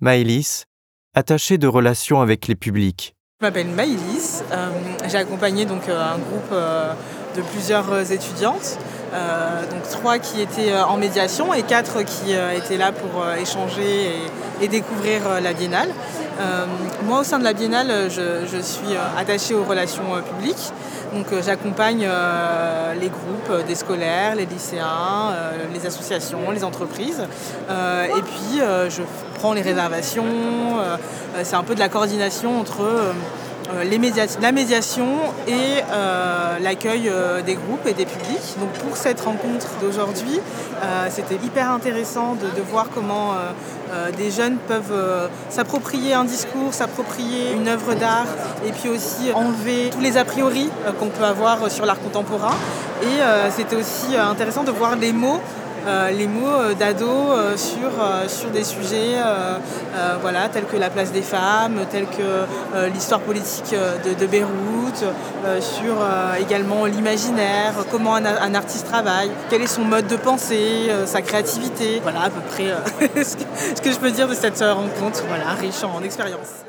Maëlys, attachée de relations avec les publics. Je m'appelle Maïlis. Euh, J'ai accompagné donc euh, un groupe euh, de plusieurs étudiantes, donc trois qui étaient en médiation et quatre qui étaient là pour échanger et, découvrir la biennale. Moi, au sein de la biennale, je, je suis attachée aux relations publiques. Donc, j'accompagne les groupes des scolaires, les lycéens, les associations, les entreprises. Et puis, je prends les réservations. euh, euh, C'est un peu de la coordination entre euh, la médiation et l'accueil des groupes et des publics. Donc pour cette rencontre d'aujourd'hui, c'était hyper intéressant de, voir comment des jeunes peuvent s'approprier un discours, s'approprier une œuvre d'art et puis aussi enlever tous les a priori qu'on peut avoir sur l'art contemporain. Et c'était aussi intéressant de voir les mots les mots euh, d'ados euh, sur, euh, sur des sujets euh, euh, voilà, tels que la place des femmes, tels que euh, l'histoire politique euh, de, de Beyrouth, euh, sur euh, également l'imaginaire, comment un, artiste travaille, quel est son mode de pensée, euh, sa créativité. Voilà à peu près euh, ce, que, ce, que, je peux dire de cette rencontre, voilà, riche en expérience.